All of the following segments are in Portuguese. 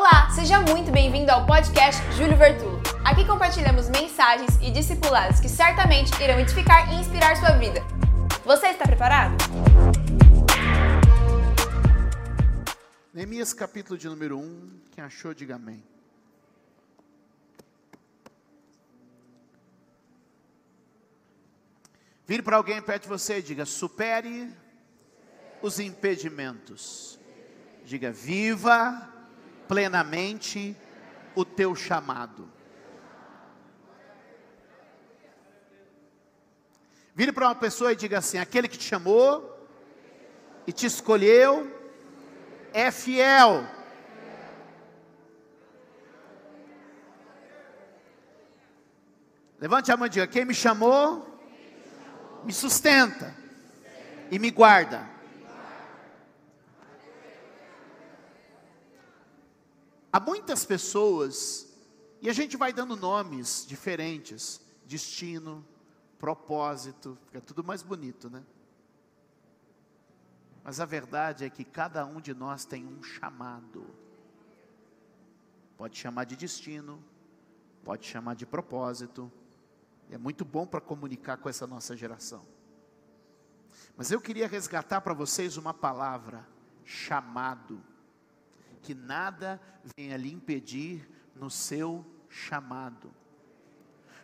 Olá, seja muito bem-vindo ao podcast Júlio Vertulo. Aqui compartilhamos mensagens e discipulados que certamente irão edificar e inspirar sua vida. Você está preparado? Neemias capítulo de número 1, quem achou, diga amém. Vire para alguém perto de você e diga: supere os impedimentos. Diga: viva plenamente o teu chamado. Vire para uma pessoa e diga assim: aquele que te chamou e te escolheu é fiel. Levante a mão e diga: quem me chamou, me sustenta e me guarda. Há muitas pessoas, e a gente vai dando nomes diferentes: destino, propósito, fica tudo mais bonito, né? Mas a verdade é que cada um de nós tem um chamado. Pode chamar de destino, pode chamar de propósito. É muito bom para comunicar com essa nossa geração. Mas eu queria resgatar para vocês uma palavra: chamado que nada venha lhe impedir no seu chamado.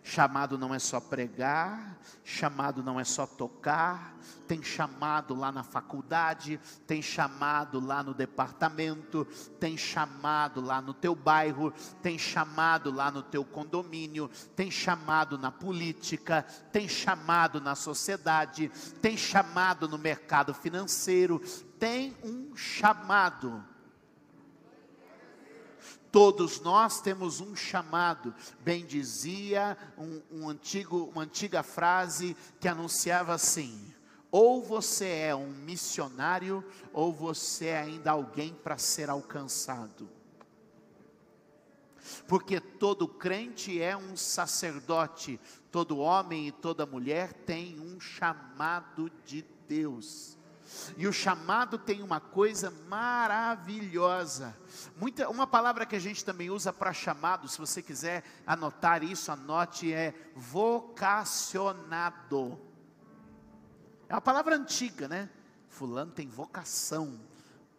Chamado não é só pregar, chamado não é só tocar, tem chamado lá na faculdade, tem chamado lá no departamento, tem chamado lá no teu bairro, tem chamado lá no teu condomínio, tem chamado na política, tem chamado na sociedade, tem chamado no mercado financeiro, tem um chamado Todos nós temos um chamado, bem dizia um, um antigo, uma antiga frase que anunciava assim: ou você é um missionário, ou você é ainda alguém para ser alcançado. Porque todo crente é um sacerdote, todo homem e toda mulher tem um chamado de Deus. E o chamado tem uma coisa maravilhosa. Muita, uma palavra que a gente também usa para chamado, se você quiser anotar isso, anote, é vocacionado. É uma palavra antiga, né? Fulano tem vocação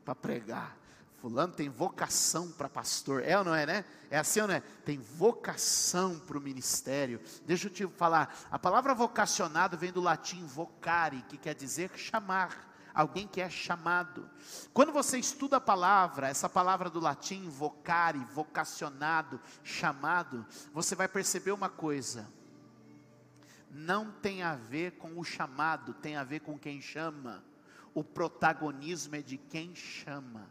para pregar. Fulano tem vocação para pastor. É ou não é, né? É assim ou não é? Tem vocação para o ministério. Deixa eu te falar. A palavra vocacionado vem do latim vocare, que quer dizer chamar alguém que é chamado. Quando você estuda a palavra, essa palavra do latim, vocare, vocacionado, chamado, você vai perceber uma coisa. Não tem a ver com o chamado, tem a ver com quem chama. O protagonismo é de quem chama.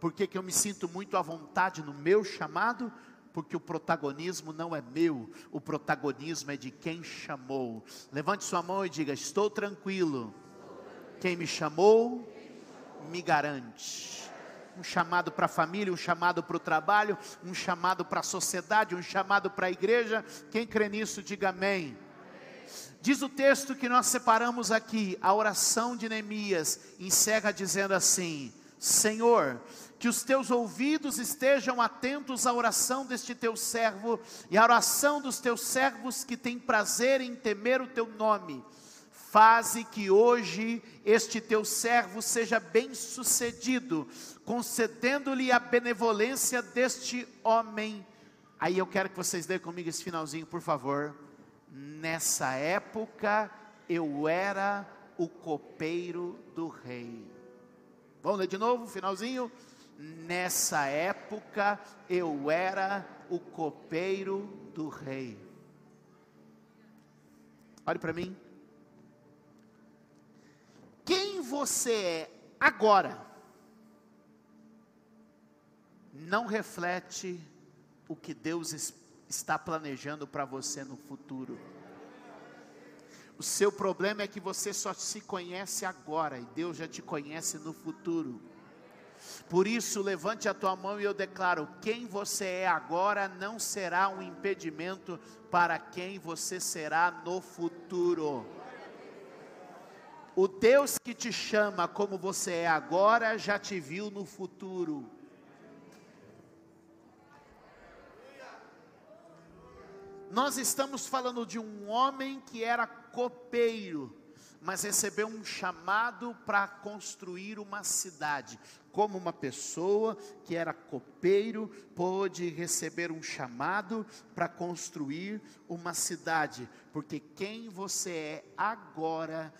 Por que, que eu me sinto muito à vontade no meu chamado? porque o protagonismo não é meu, o protagonismo é de quem chamou. Levante sua mão e diga: Estou tranquilo, quem me chamou, me garante. Um chamado para a família, um chamado para o trabalho, um chamado para a sociedade, um chamado para a igreja. Quem crê nisso, diga amém. Diz o texto que nós separamos aqui, a oração de Neemias encerra dizendo assim: Senhor, que os teus ouvidos estejam atentos à oração deste teu servo e à oração dos teus servos que têm prazer em temer o teu nome Faze que hoje este teu servo seja bem-sucedido, concedendo-lhe a benevolência deste homem. Aí eu quero que vocês leiam comigo esse finalzinho, por favor. Nessa época eu era o copeiro do rei. Vamos ler de novo, finalzinho. Nessa época eu era o copeiro do rei. Olhe para mim quem você é agora não reflete o que Deus está planejando para você no futuro. O seu problema é que você só se conhece agora e Deus já te conhece no futuro. Por isso, levante a tua mão e eu declaro: quem você é agora não será um impedimento para quem você será no futuro. O Deus que te chama como você é agora já te viu no futuro. Nós estamos falando de um homem que era copeiro, mas recebeu um chamado para construir uma cidade. Como uma pessoa que era copeiro pôde receber um chamado para construir uma cidade porque quem você é agora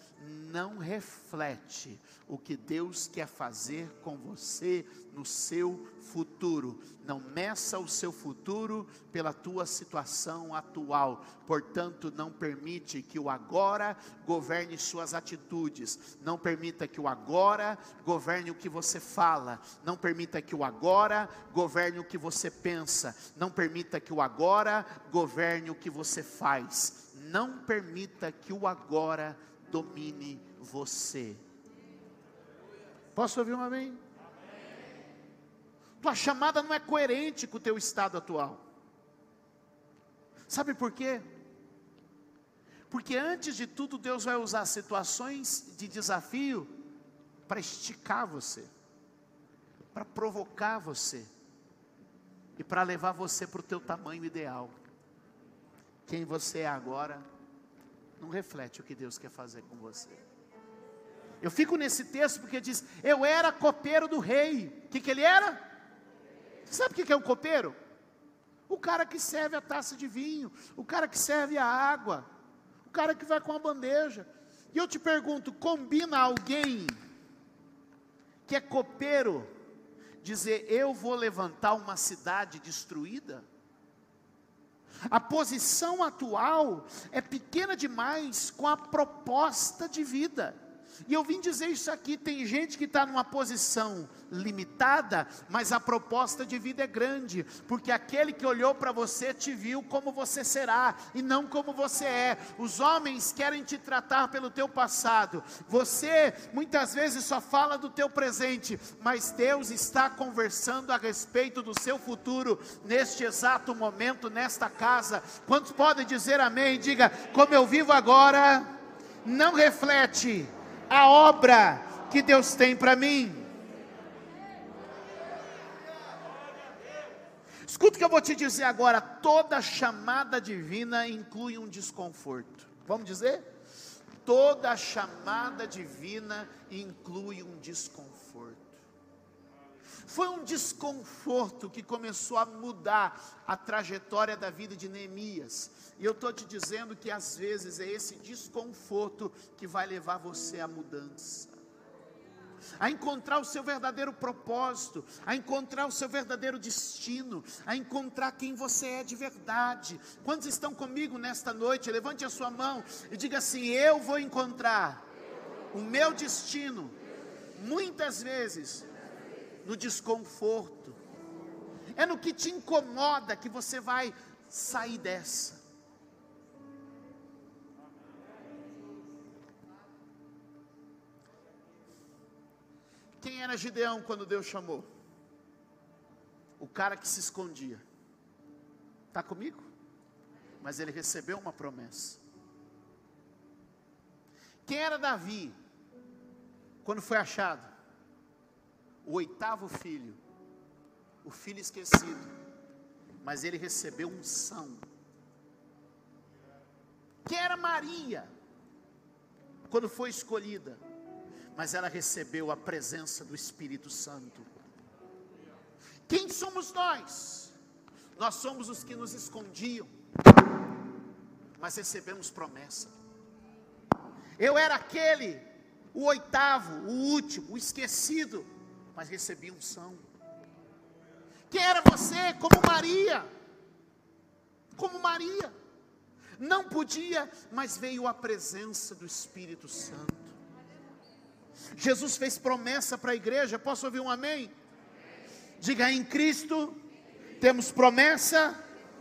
não reflete o que Deus quer fazer com você no seu futuro. Não meça o seu futuro pela tua situação atual. Portanto, não permite que o agora governe suas atitudes. Não permita que o agora governe o que você fala. Não permita que o agora governe o que você pensa. Não permita que o agora governe o que você faz. Não permita que o agora domine você. Posso ouvir um amém? Tua chamada não é coerente com o teu estado atual. Sabe por quê? Porque antes de tudo, Deus vai usar situações de desafio para esticar você, para provocar você e para levar você para o teu tamanho ideal. Quem você é agora não reflete o que Deus quer fazer com você. Eu fico nesse texto porque diz: Eu era copeiro do rei. O que, que ele era? Sabe o que, que é um copeiro? O cara que serve a taça de vinho, o cara que serve a água, o cara que vai com a bandeja. E eu te pergunto: combina alguém que é copeiro dizer eu vou levantar uma cidade destruída? A posição atual é pequena demais com a proposta de vida. E eu vim dizer isso aqui: tem gente que está numa posição limitada, mas a proposta de vida é grande, porque aquele que olhou para você te viu como você será e não como você é. Os homens querem te tratar pelo teu passado. Você muitas vezes só fala do teu presente, mas Deus está conversando a respeito do seu futuro neste exato momento nesta casa. Quantos podem dizer amém? Diga: como eu vivo agora não reflete a obra que Deus tem para mim. Escuta o que eu vou te dizer agora: toda chamada divina inclui um desconforto. Vamos dizer? Toda chamada divina inclui um desconforto. Foi um desconforto que começou a mudar a trajetória da vida de Neemias. E eu estou te dizendo que às vezes é esse desconforto que vai levar você à mudança. A encontrar o seu verdadeiro propósito, a encontrar o seu verdadeiro destino, a encontrar quem você é de verdade. Quantos estão comigo nesta noite? Levante a sua mão e diga assim: Eu vou encontrar o meu destino, muitas vezes, no desconforto. É no que te incomoda que você vai sair dessa. Quem era Gideão quando Deus chamou? O cara que se escondia. Está comigo? Mas ele recebeu uma promessa. Quem era Davi quando foi achado? O oitavo filho, o filho esquecido, mas ele recebeu unção. Quem era Maria quando foi escolhida? mas ela recebeu a presença do Espírito Santo. Quem somos nós? Nós somos os que nos escondiam, mas recebemos promessa. Eu era aquele, o oitavo, o último, o esquecido, mas recebi unção. Quem era você? Como Maria. Como Maria. Não podia, mas veio a presença do Espírito Santo. Jesus fez promessa para a igreja, posso ouvir um amém? Diga em Cristo, temos promessa,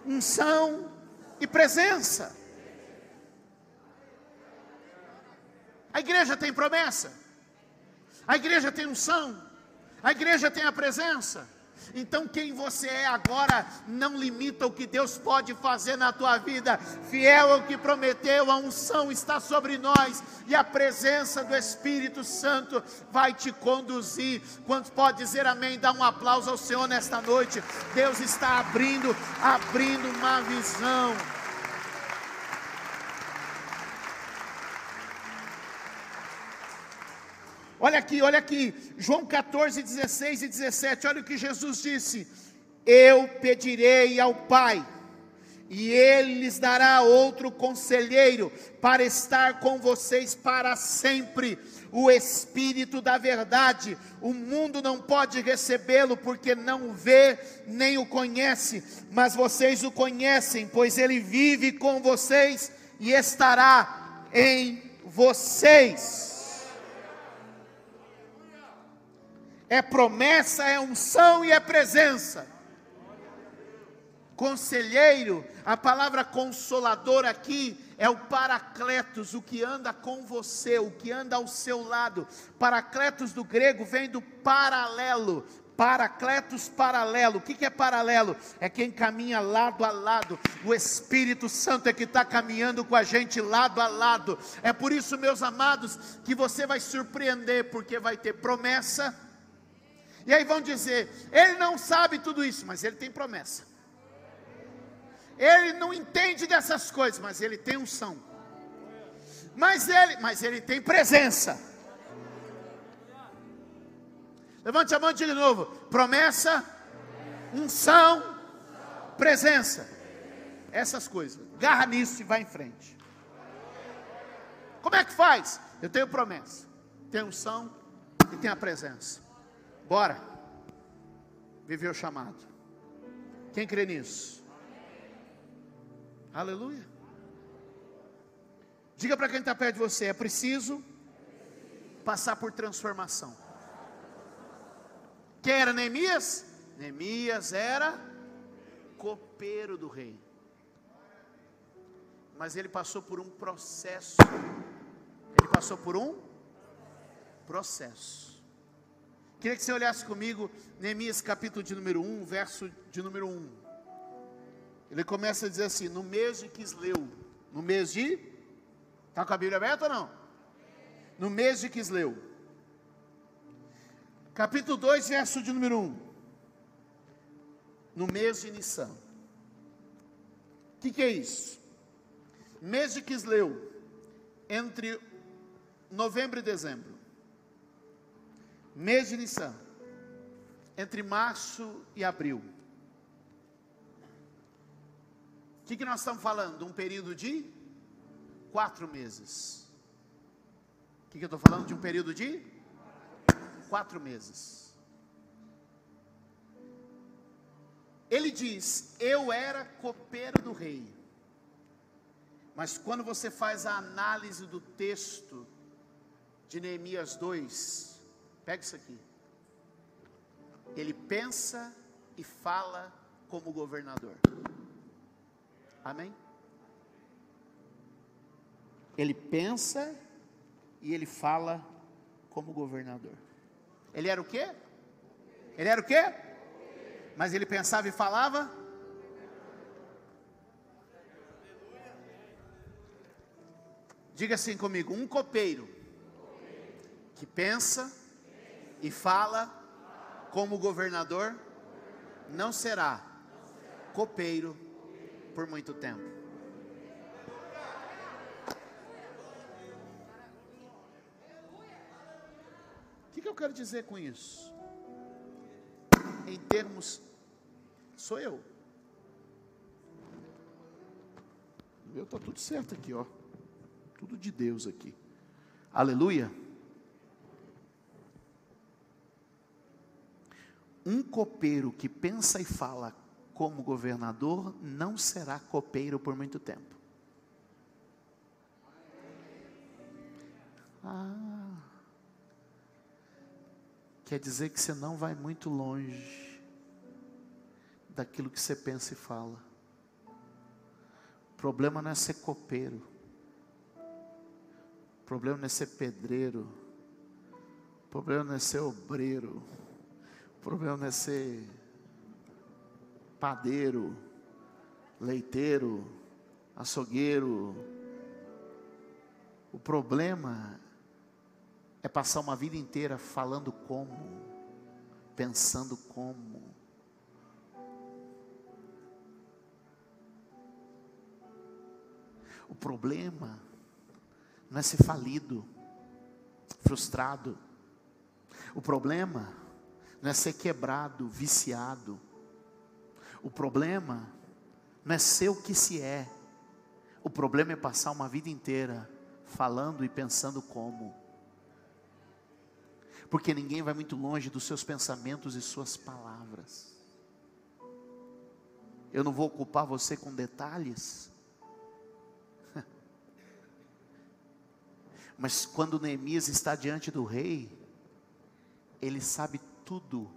unção e presença. A igreja tem promessa, a igreja tem unção, a igreja tem a presença. Então, quem você é agora não limita o que Deus pode fazer na tua vida. Fiel ao que prometeu, a unção está sobre nós e a presença do Espírito Santo vai te conduzir. Quantos pode dizer amém? Dá um aplauso ao Senhor nesta noite. Deus está abrindo, abrindo uma visão. Olha aqui, olha aqui, João 14, 16 e 17, olha o que Jesus disse: Eu pedirei ao Pai, e Ele lhes dará outro conselheiro para estar com vocês para sempre, o Espírito da Verdade. O mundo não pode recebê-lo porque não o vê nem o conhece, mas vocês o conhecem, pois Ele vive com vocês e estará em vocês. É promessa, é unção e é presença. Conselheiro, a palavra consolador aqui é o paracletos, o que anda com você, o que anda ao seu lado. Paracletos do grego vem do paralelo, Paracletos paralelo. O que é paralelo? É quem caminha lado a lado. O Espírito Santo é que está caminhando com a gente lado a lado. É por isso, meus amados, que você vai surpreender, porque vai ter promessa e aí vão dizer: ele não sabe tudo isso, mas ele tem promessa. Ele não entende dessas coisas, mas ele tem unção. Mas ele, mas ele tem presença. Levante a mão de novo. Promessa, unção, presença. Essas coisas. Garra nisso e vai em frente. Como é que faz? Eu tenho promessa, tenho unção e tenho a presença. Bora. Viver o chamado. Quem crê nisso? Aleluia. Diga para quem está perto de você: é preciso passar por transformação. Quem era Neemias? Neemias era copeiro do rei. Mas ele passou por um processo. Ele passou por um processo. Queria que você olhasse comigo, Neemias capítulo de número 1, verso de número 1. Ele começa a dizer assim: no mês de Quisleu, no mês de. Está com a Bíblia aberta ou não? No mês de Quisleu. Capítulo 2, verso de número 1. No mês de Nissan. O que, que é isso? Mês de Quisleu, entre novembro e dezembro mês de Nissan, entre março e abril. O que, que nós estamos falando? Um período de quatro meses. O que, que eu estou falando? De um período de quatro meses. Ele diz: Eu era copeiro do rei. Mas quando você faz a análise do texto de Neemias 2, Pega isso aqui. Ele pensa e fala como governador. Amém? Ele pensa e ele fala como governador. Ele era o quê? Ele era o quê? Mas ele pensava e falava? Diga assim comigo: um copeiro que pensa e fala como governador, não será copeiro por muito tempo. O que, que eu quero dizer com isso? Em termos, sou eu. Eu está tudo certo aqui, ó. Tudo de Deus aqui. Aleluia. Um copeiro que pensa e fala como governador não será copeiro por muito tempo. Ah, quer dizer que você não vai muito longe daquilo que você pensa e fala. O problema não é ser copeiro. O problema não é ser pedreiro. O problema não é ser obreiro problema não é ser padeiro, leiteiro, açougueiro. O problema é passar uma vida inteira falando como, pensando como. O problema não é ser falido, frustrado, O problema não é ser quebrado, viciado. O problema não é ser o que se é. O problema é passar uma vida inteira falando e pensando como. Porque ninguém vai muito longe dos seus pensamentos e suas palavras. Eu não vou ocupar você com detalhes. Mas quando Neemias está diante do rei, ele sabe tudo,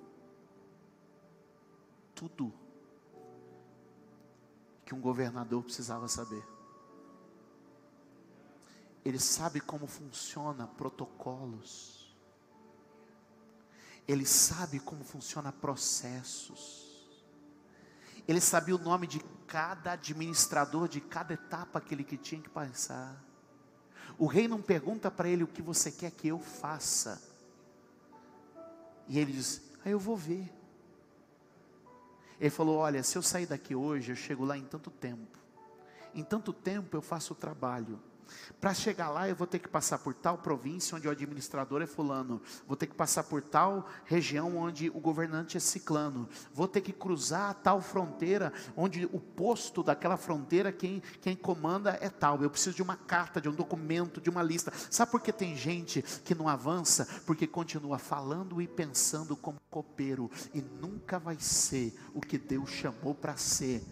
tudo que um governador precisava saber. Ele sabe como funciona protocolos. Ele sabe como funciona processos. Ele sabia o nome de cada administrador de cada etapa aquele que tinha que passar. O rei não pergunta para ele o que você quer que eu faça. E ele diz: Ah, eu vou ver. Ele falou: Olha, se eu sair daqui hoje, eu chego lá em tanto tempo. Em tanto tempo eu faço o trabalho. Para chegar lá, eu vou ter que passar por tal província onde o administrador é fulano, vou ter que passar por tal região onde o governante é ciclano, vou ter que cruzar tal fronteira onde o posto daquela fronteira quem quem comanda é tal. Eu preciso de uma carta, de um documento, de uma lista. Sabe por que tem gente que não avança? Porque continua falando e pensando como copeiro e nunca vai ser o que Deus chamou para ser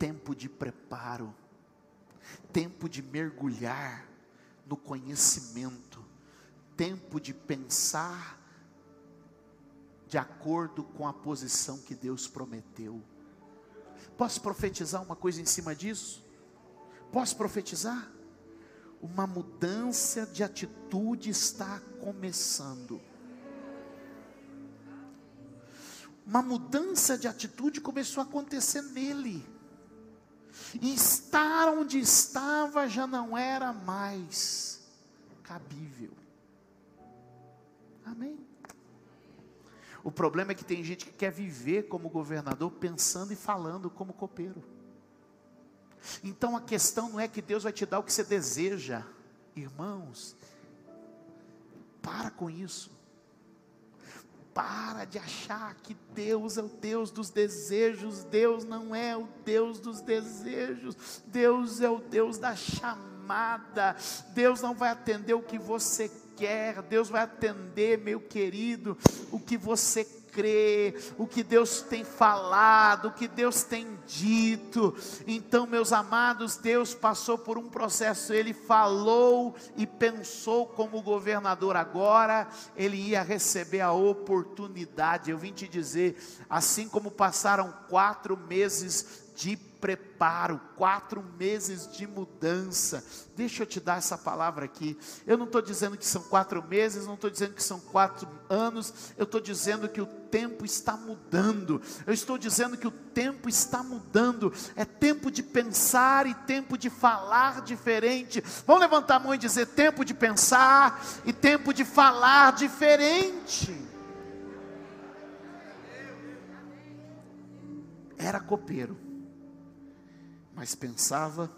tempo de preparo, tempo de mergulhar no conhecimento, tempo de pensar de acordo com a posição que Deus prometeu. Posso profetizar uma coisa em cima disso? Posso profetizar? Uma mudança de atitude está começando. Uma mudança de atitude começou a acontecer nele. E estar onde estava já não era mais cabível. Amém. O problema é que tem gente que quer viver como governador, pensando e falando como copeiro. Então a questão não é que Deus vai te dar o que você deseja, irmãos. Para com isso. Para de achar que Deus é o Deus dos desejos, Deus não é o Deus dos desejos, Deus é o Deus da chamada, Deus não vai atender o que você quer, Deus vai atender, meu querido, o que você crê, o que Deus tem falado, o que Deus tem dito. Então, meus amados, Deus passou por um processo, ele falou e pensou como governador. Agora, ele ia receber a oportunidade. Eu vim te dizer, assim como passaram quatro meses de preparo, quatro meses de mudança. Deixa eu te dar essa palavra aqui. Eu não estou dizendo que são quatro meses, não estou dizendo que são quatro anos, eu estou dizendo que o tempo está mudando. Eu estou dizendo que o tempo está mudando. É tempo de pensar e tempo de falar diferente. Vamos levantar a mão e dizer: tempo de pensar e tempo de falar diferente. Era copeiro mas pensava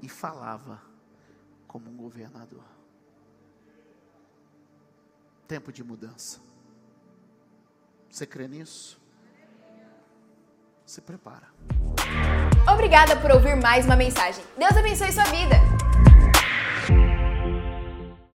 e falava como um governador. Tempo de mudança. Você crê nisso? Se prepara. Obrigada por ouvir mais uma mensagem. Deus abençoe sua vida.